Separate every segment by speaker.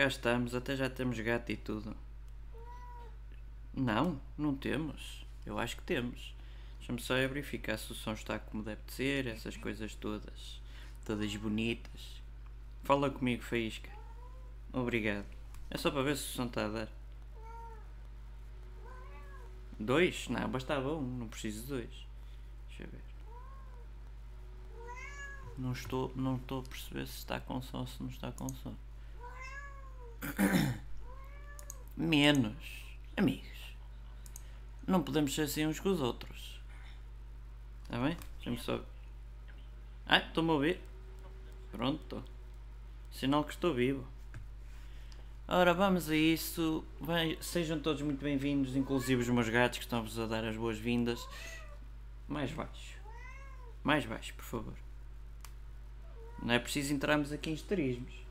Speaker 1: cá estamos, até já temos gato e tudo. Não, não temos. Eu acho que temos. Deixa-me só verificar se o som está como deve de ser, essas coisas todas. Todas bonitas. Fala comigo, Faísca. Obrigado. É só para ver se o som está a dar. Dois? Não, bastava um, não preciso de dois. Deixa eu ver. Não estou, não estou a perceber se está com som ou se não está com som. Menos. Amigos. Não podemos ser assim uns com os outros. Está bem? Deixa-me só. Ah, estou-me a ouvir. Pronto. Sinal que estou vivo. Ora, vamos a isso. Bem, sejam todos muito bem-vindos, inclusive os meus gatos que estão-vos a dar as boas-vindas. Mais baixo. Mais baixo, por favor. Não é preciso entrarmos aqui em esterismos.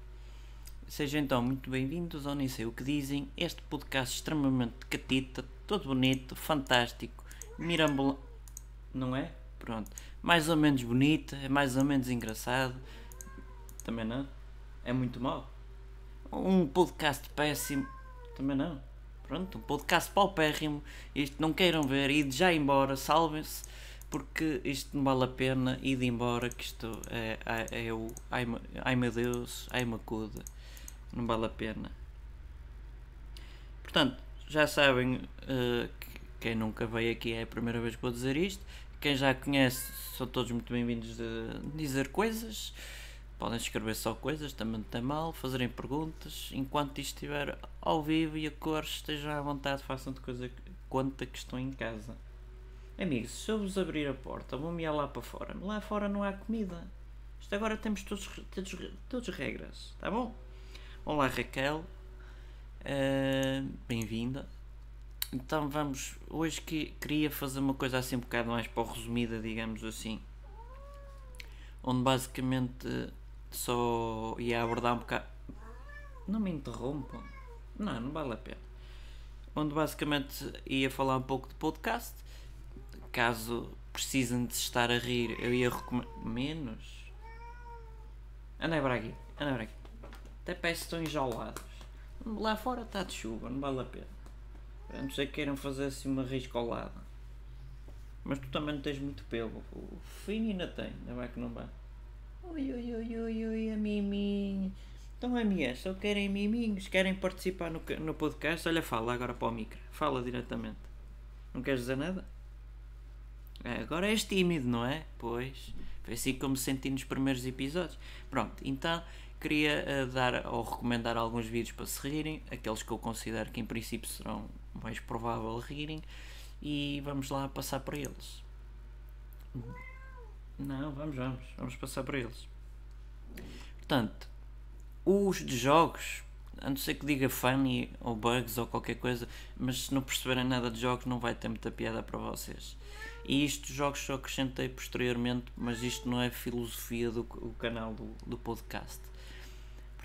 Speaker 1: Sejam então muito bem-vindos ao Nem Sei O Que Dizem, este podcast extremamente catita, todo bonito, fantástico, mirambolante. Não é? Pronto. Mais ou menos bonito, é mais ou menos engraçado. Também não? É muito mau. Um podcast péssimo. Também não. Pronto, um podcast paupérrimo. Isto não queiram ver, e já embora, salvem-se porque isto não vale a pena ir embora, que isto é, é, é o ai, ai meu Deus, ai macuda, não vale a pena. Portanto, já sabem, uh, quem nunca veio aqui é a primeira vez que vou dizer isto, quem já conhece são todos muito bem-vindos de dizer coisas, podem escrever só coisas, também não tem mal, fazerem perguntas, enquanto isto estiver ao vivo e a cores estejam à vontade, façam de coisa conta que estão em casa. Amigos, se eu vos abrir a porta, vou-me lá para fora. Lá fora não há comida. Isto agora temos todos, todos, todos regras, tá bom? Olá Raquel, uh, bem-vinda. Então vamos, hoje que queria fazer uma coisa assim um bocado mais para resumida, digamos assim. Onde basicamente só ia abordar um bocado. Não me interrompam. Não, não vale a pena. Onde basicamente ia falar um pouco de podcast caso precisem de estar a rir, eu ia recomendar. Menos? Aqui, anda para aqui. Até parece que estão enjaulados. Lá fora está de chuva, não vale a pena. A não ser que queiram fazer assim uma riscolada. Mas tu também não tens muito pelo. O Fini ainda tem, ainda vai que não vai. Oi, oi, oi, oi, oi, a miminho. Então, amigas, só querem miminhos, querem participar no, no podcast? Olha, fala agora para o micro. Fala diretamente. Não queres dizer nada? É, agora és tímido, não é? Pois. Foi assim como senti nos primeiros episódios. Pronto, então queria uh, dar ou recomendar alguns vídeos para se rirem, aqueles que eu considero que em princípio serão mais provável rirem, e vamos lá passar para eles. Não, vamos, vamos, vamos passar para eles. Portanto, os de jogos, a não ser que diga funny ou bugs ou qualquer coisa, mas se não perceberem nada de jogos não vai ter muita piada para vocês. E isto jogos só acrescentei posteriormente, mas isto não é filosofia do, do canal do, do podcast.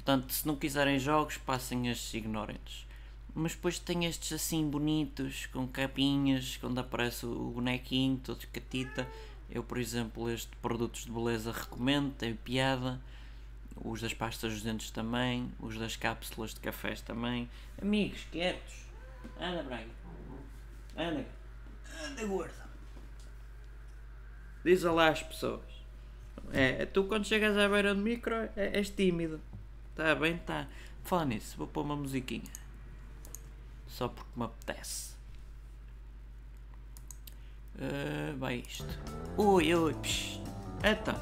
Speaker 1: Portanto, se não quiserem jogos, passem estes ignorantes. Mas depois tem estes assim bonitos, com capinhas, quando aparece o bonequinho, todo catita. Eu, por exemplo, este produtos de beleza recomendo, tem piada. Os das pastas dos dentes também, os das cápsulas de cafés também. Amigos, quietos. Anda, Braga. Anda. Anda, gorda. Diz olá às pessoas. É, tu quando chegas à beira do micro é, és tímido. Está bem, está. Fala nisso, vou pôr uma musiquinha. Só porque me apetece. Uh, vai isto. Ui, ui, psh. Então.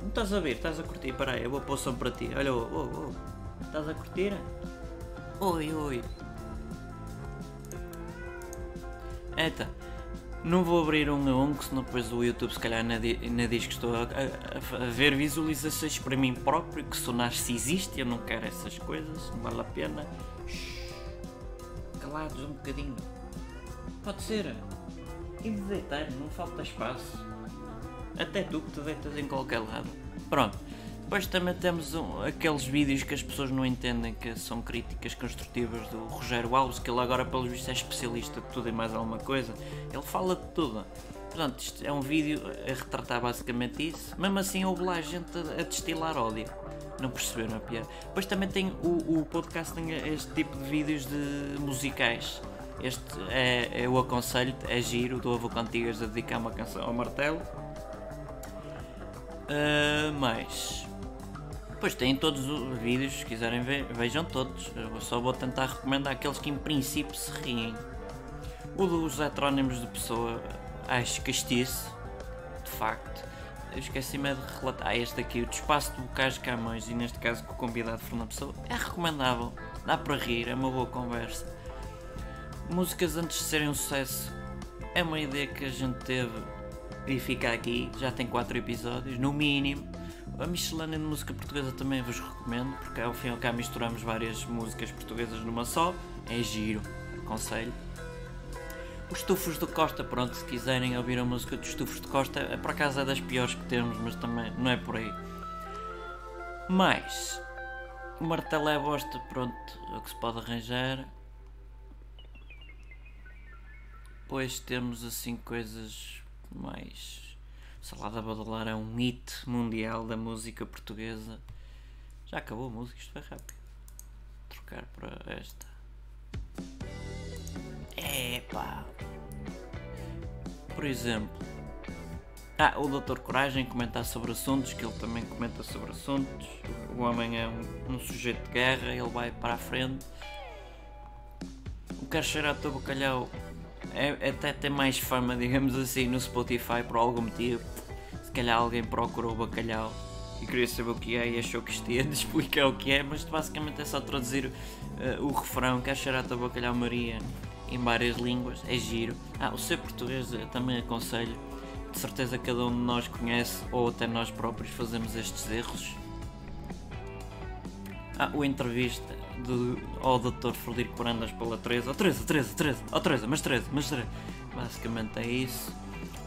Speaker 1: Não estás a ver? Estás a curtir? Espera aí, eu vou pôr som para ti. Olha, oh, oh, oh. Estás a curtir? Oi, oi. Então. Não vou abrir um a um, que senão depois o YouTube se calhar ainda diz que estou a, a, a, ver visualizações para mim próprio, que sou narcisista, eu não quero essas coisas, não vale a pena. Calados um bocadinho. Pode ser. E me deitar, não falta espaço. Até tu que te deitas em qualquer lado. Pronto. Depois também temos um, aqueles vídeos que as pessoas não entendem que são críticas construtivas do Rogério Alves, que ele agora pelos vistos é especialista de tudo e mais alguma coisa. Ele fala de tudo. Portanto, isto é um vídeo a retratar basicamente isso. Mesmo assim houve lá gente a, a destilar ódio. Não perceberam a piada. Depois também tem o, o podcast tem este tipo de vídeos de musicais. Este é, eu aconselho é giro, do Avô Cantigas a dedicar uma canção ao martelo. Uh, mais. Depois tem todos os vídeos, se quiserem ver, vejam todos. Eu só vou tentar recomendar aqueles que em princípio se riem. O dos heterónimos de pessoa, acho castiço, de facto. Eu esqueci-me de relatar. Ah, este aqui, o Espaço de Bocais de Camões, e neste caso com o convidado Fernando Pessoa, é recomendável. Dá para rir, é uma boa conversa. Músicas antes de serem um sucesso, é uma ideia que a gente teve e fica aqui. Já tem 4 episódios, no mínimo. A miscelânea de música portuguesa também vos recomendo, porque ao fim e ao cabo misturamos várias músicas portuguesas numa só. É giro, aconselho. Os Tufos de Costa, pronto, se quiserem ouvir a música dos Tufos de Costa, é por acaso é das piores que temos, mas também não é por aí. Mas, o martelo é bosta, pronto, é o que se pode arranjar. Depois temos assim coisas mais. Salada Badalar é um hit mundial da música portuguesa. Já acabou a música, isto foi rápido. Trocar para esta. Epá! Por exemplo, ah, o Doutor Coragem comentar sobre assuntos, que ele também comenta sobre assuntos. O homem é um, um sujeito de guerra, ele vai para a frente. O Quer Cheirar Teu Bacalhau é, até tem mais fama, digamos assim, no Spotify por algum motivo. Se calhar alguém procurou o bacalhau e queria saber o que é e achou que isto ia explicar o que é, mas basicamente é só traduzir uh, o refrão Quer Cheirar Teu Bacalhau Maria em várias línguas, é giro. Ah, o ser português eu também aconselho. De certeza cada um de nós conhece, ou até nós próprios fazemos estes erros. Ah, o entrevista do, ao Dr. Frederico Brandas pela Teresa. Oh, Teresa, Teresa, Teresa, oh, Teresa, mas Teresa, mas Teresa. Basicamente é isso.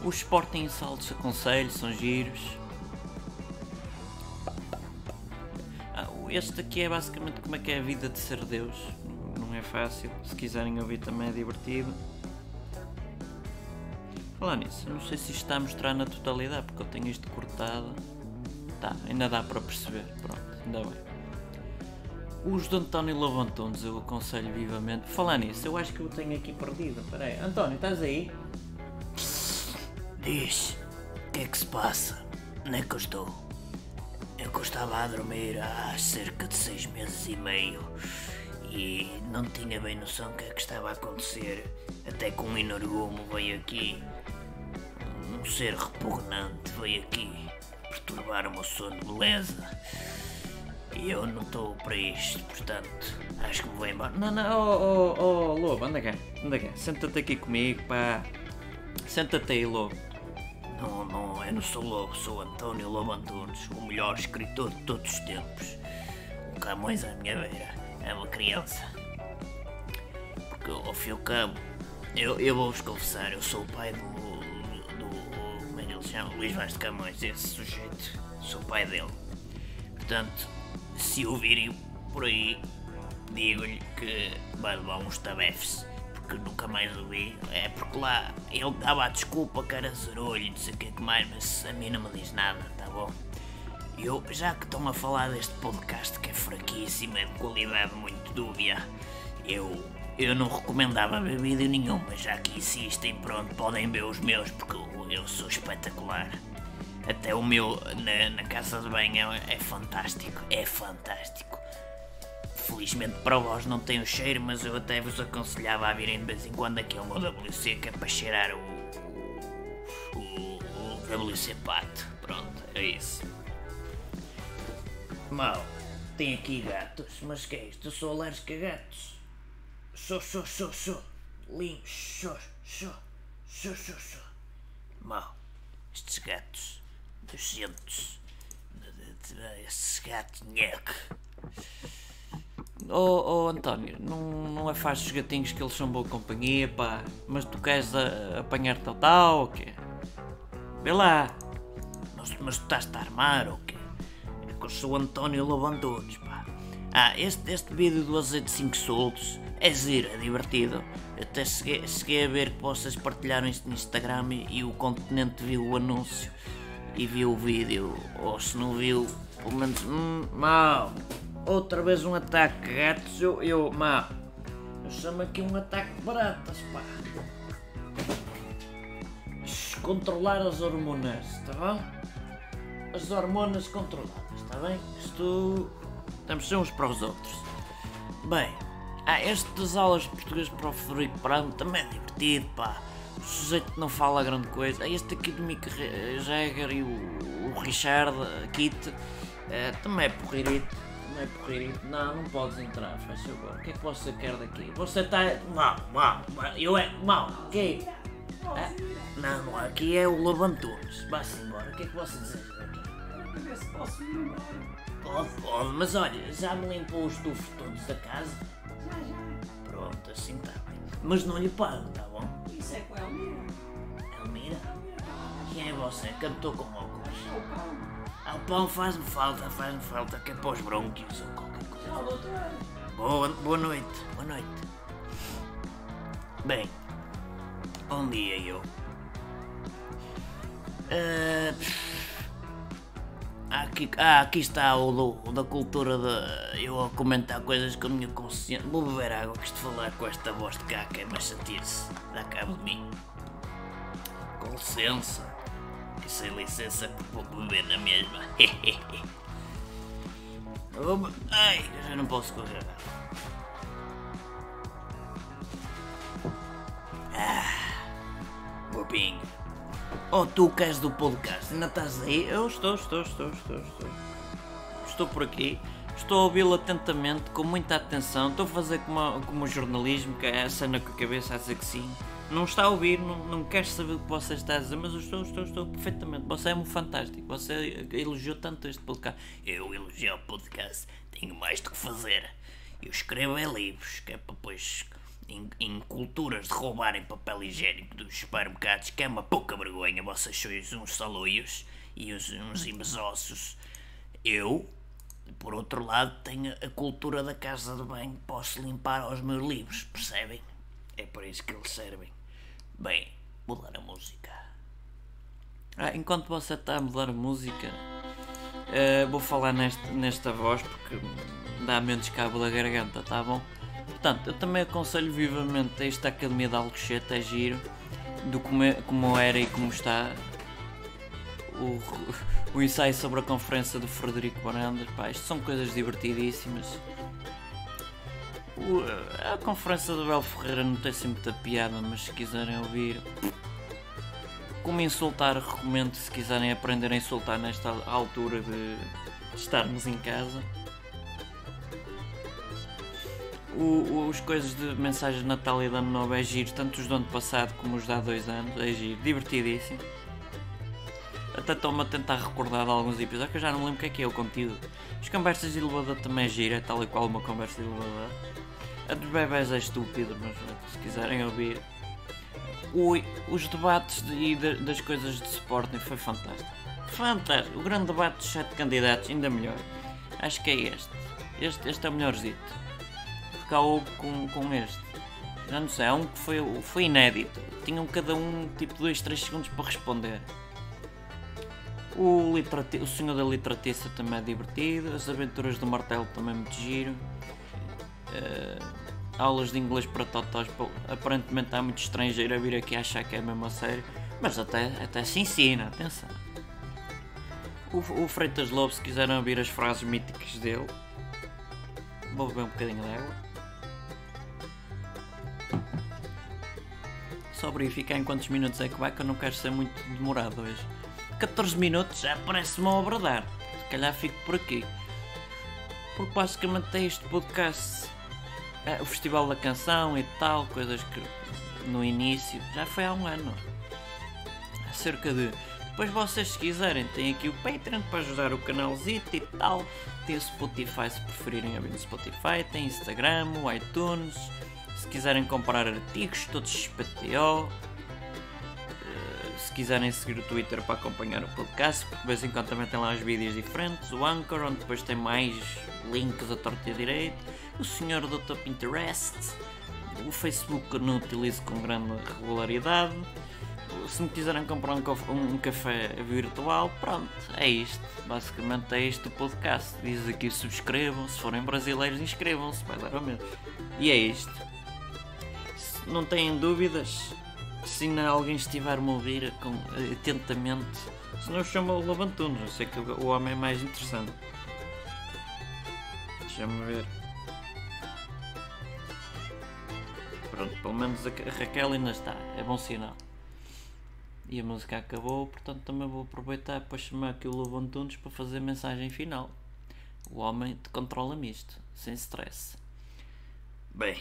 Speaker 1: Os Sporting Saltos aconselho, são giros. Ah, este aqui é basicamente como é que é a vida de ser Deus não é fácil. Se quiserem ouvir também é divertido. Falar nisso, não sei se isto está a mostrar na totalidade, porque eu tenho isto cortado. Tá, ainda dá para perceber. Pronto, ainda bem. Os de António Lobantunes eu aconselho vivamente. Falar nisso, eu acho que eu tenho aqui perdido. Espera aí. António, estás aí?
Speaker 2: Diz, o que é que se passa? Onde é que eu estou? Eu estava a dormir há cerca de seis meses e meio e não tinha bem noção do que é que estava a acontecer, até que um energumo veio aqui, um ser repugnante veio aqui perturbar o meu sono, beleza? E eu não estou para isto, portanto, acho que me vou embora.
Speaker 1: Não, não, oh, oh, oh, Lobo, anda cá, anda cá, senta-te aqui comigo, pá. Senta-te aí, Lobo.
Speaker 2: Não, não, eu não sou Lobo, sou António Lobo Antunes, o melhor escritor de todos os tempos. Um Camões à minha beira é uma criança. Porque ao fim e ao cabo, eu, eu vou-vos confessar, eu sou o pai do, do. Como é que ele se chama? Luís Vaz de Camões, esse sujeito. Sou o pai dele. Portanto, se o virem por aí, digo-lhe que vai levar uns tabefes. Porque nunca mais o vi. É porque lá ele dava a desculpa que era e não sei o que mais, mas a mim não me diz nada, tá bom? Eu, já que estão a falar deste podcast que é fraquíssimo, é de qualidade muito dúbia, eu, eu não recomendava ver vídeo nenhum, mas já que insistem, pronto, podem ver os meus, porque eu, eu sou espetacular. Até o meu na, na casa de banho é, é fantástico, é fantástico. Felizmente para vós não tem o cheiro, mas eu até vos aconselhava a virem de vez em quando aqui ao meu WC, que é para cheirar o, o, o, WC Pato. Pronto, é isso. Mal, tem aqui gatos, mas que é isto? Eu sou alérgico a gatos. Sou, sou, sou, sou. Lim, sou, sou, sou, sou, sou. Mal, estes gatos, nojentos. Esses gatos, nheque.
Speaker 1: Oh, oh António, não, não é fácil os gatinhos que eles são boa companhia, pá. Mas tu queres a, apanhar tal tal ou quê? Vê lá.
Speaker 2: Mas, mas tu estás-te a armar ou quê? eu sou António Lobantunes, pá. Ah, este, este vídeo do azeite 5 soltos é giro, é divertido. Até cheguei, cheguei a ver que vocês partilharam isto no Instagram e, e o Continente viu o anúncio e viu o vídeo. Ou se não viu, pelo menos. Hum, mal. Outra vez um ataque de gatos, eu. eu mal. Eu chamo aqui um ataque de baratas, pá. Controlar as hormonas, está bom? As hormonas controladas, está bem? Isto. Estamos uns para os outros. Bem, ah, este das aulas de português para o Frederico Prado também é divertido, pá. O sujeito não fala grande coisa. Este aqui do Mick Jagger e o, o Richard Kit é, também é porririto. Também é porririto. Não, não podes entrar, faz favor. O que é que você quer daqui? Você está. Mal, mal, mal. Eu é. Mal. Que é? Não, não, aqui é o Lobo Antunes. Vá-se embora. O que é que você deseja daqui?
Speaker 3: ver se posso ir.
Speaker 2: Pode, pode, mas olha, já me limpou os tufos todos da casa.
Speaker 3: Já, já.
Speaker 2: Pronto, assim está bem. Mas não lhe pago, tá bom?
Speaker 3: Isso é com a Elmira.
Speaker 2: Elmira? Quem é você? Cantou com óculos.
Speaker 3: É o pão.
Speaker 2: Ah, o pão faz-me falta, faz-me falta, que é para os bronquios ou qualquer coisa.
Speaker 3: Tchau, doutor.
Speaker 2: Boa, boa noite, boa noite. Bem, onde ia eu? Ah, aqui, ah, aqui está o, do- o da cultura de eu a comentar coisas com a minha consciência. Vou beber água, que isto falar com esta voz de caca é mais chatice. Dá cabo de mim. Com licença. E sem licença, vou beber na mesma. Vou Ai, eu já não posso correr. Bobinho. Oh, tu que és do podcast, ainda estás aí?
Speaker 1: Eu estou, estou, estou, estou, estou. Estou por aqui. Estou a ouvi-lo atentamente, com muita atenção. Estou a fazer como, como o jornalismo, que é a cena com a cabeça a dizer que sim. Não está a ouvir, não, não quer saber o que você está a dizer, mas eu estou, estou, estou perfeitamente. Você é um fantástico. Você elogiou tanto este podcast.
Speaker 2: Eu elogio o podcast, tenho mais do que fazer. Eu escrevo é livros, que é para depois em, em culturas de roubarem papel higiênico dos supermercados, que é uma pouca vergonha, vocês sois uns saloios e uns, uns. Eu, por outro lado, tenho a cultura da casa de banho, posso limpar os meus livros, percebem? É para isso que eles servem. Bem, mudar a música.
Speaker 1: Ah, enquanto você está a mudar a música, eh, vou falar neste, nesta voz porque dá menos cabo da garganta, tá bom? Portanto, eu também aconselho vivamente esta Academia de Alcochete, é giro, do como, como era e como está. O, o ensaio sobre a conferência do Frederico Barandas, pá, isto são coisas divertidíssimas. O- a conferência do Bel Ferreira não tem assim muita piada, mas se quiserem ouvir, como insultar, recomendo se quiserem aprender a insultar nesta altura de estarmos em casa. O- os coisas de mensagens de Natal e de Ano Novo é giro, tanto os do ano passado como os de há dois anos, é giro, divertidíssimo. Até estou-me a tentar recordar de alguns episódios que eu já não lembro o que é que é o conteúdo. As conversas de elevador também é gira, tal e qual uma conversa de elevador. A dos bebés é estúpida, mas se quiserem ouvir. Ui, os debates de- e de- das coisas de Sporting foi fantástico. Fantástico. O grande debate dos sete candidatos, ainda melhor. Acho que é este. Este, este é o melhorzito. Houve com, com este. Já não sei, há um que foi, foi inédito. Tinham cada um tipo 2, 3 segundos para responder. O, o Senhor da Litratiça também é divertido. As Aventuras do Martelo também é muito giro. Eh, aulas de inglês para totós. Aparentemente há muito estrangeiro a vir aqui achar que é mesmo a sério. Mas até, até se ensina, atenção. O, o Freitas Lobo, se quiserem ouvir as frases míticas dele, vou beber um bocadinho de. Só verificar em quantos minutos é que vai, que eu não quero ser muito demorado hoje. 14 minutos já parece-me uma obra de arte. Se calhar fico por aqui. Porque basicamente é este podcast. É, o Festival da Canção e tal, coisas que no início já foi há um ano. Há cerca de. Depois vocês se quiserem, tem aqui o Patreon para ajudar o canalzito e tal. Tem o Spotify se preferirem ouvir no Spotify, tem Instagram, o iTunes. Se quiserem comprar artigos, todos XPTO. Eh, Se quiserem seguir o Twitter para acompanhar o podcast, porque de vez em quando também tem lá os vídeos diferentes, o Anchor, onde depois tem mais links a torta e a direito, o senhor Dr. Pinterest, o Facebook que não utilizo com grande regularidade, se me quiserem comprar um, um café virtual, pronto, é isto. Basicamente é isto o podcast. Diz aqui subscrevam, se forem brasileiros inscrevam-se, vai dar ao mesmo. E é isto. Não têm dúvidas, se ainda alguém estiver-me a ouvir com, atentamente, se não chama o Labantunos, eu sei que o o homem é mais interessante. Deixa-me ver. Pronto, pelo menos a Raquel ainda está, é bom sinal. E a música acabou, portanto também vou aproveitar para chamar aqui o Lobo Antunes para fazer a mensagem final. O homem controla-me isto, sem stress.
Speaker 2: Bem,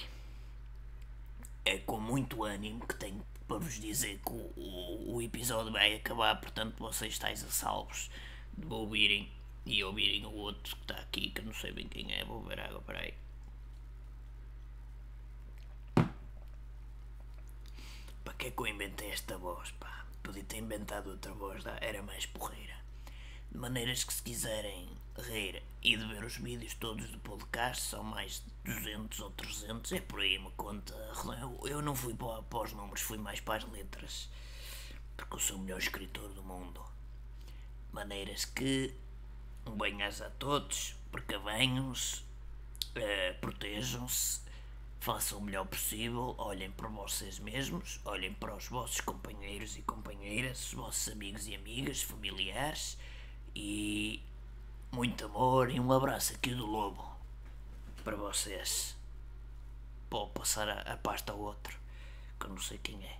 Speaker 2: é com muito ânimo que tenho para vos dizer que o, o, o episódio vai acabar, portanto vocês estáis a salvos de ouvirem e ouvirem o outro que está aqui, que não sei bem quem é, vou ver água, peraí. Para que é que eu inventei esta voz, pá? Podia ter inventado outra voz, era mais porreira. De maneiras que se quiserem rir e de ver os vídeos todos do podcast, são mais de 200 ou 300, é por aí uma conta. Eu, eu não fui para, para os números, fui mais para as letras. Porque eu sou o melhor escritor do mundo. Maneiras que banhas a todos, precavenham-se, eh, protejam-se, façam o melhor possível, olhem para vocês mesmos, olhem para os vossos companheiros e companheiras, os vossos amigos e amigas, familiares e muito amor e um abraço aqui do Lobo para vocês. Vou passar a, a pasta ao outro, que eu não sei quem é.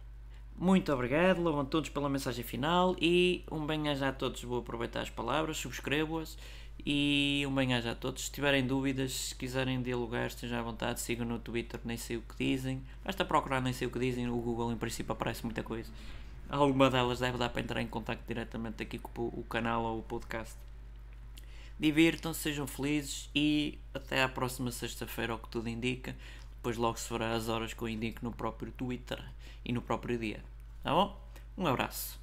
Speaker 1: Muito obrigado, Lobo Antunes, pela mensagem final e um bem-aja a todos. Vou aproveitar as palavras, subscrevo-as e um bem-aja a todos. Se tiverem dúvidas, se quiserem dialogar, estejam à vontade, sigam no Twitter, nem sei o que dizem. Basta procurar, nem sei o que dizem, o Google em princípio aparece muita coisa. Alguma delas deve dar para entrar em contato diretamente aqui com o canal ou o podcast. Divirtam-se, sejam felizes e até à próxima sexta-feira, ao que tudo indica. Depois logo se fará as horas que eu indico no próprio Twitter e no próprio dia. Tá bom? Um abraço.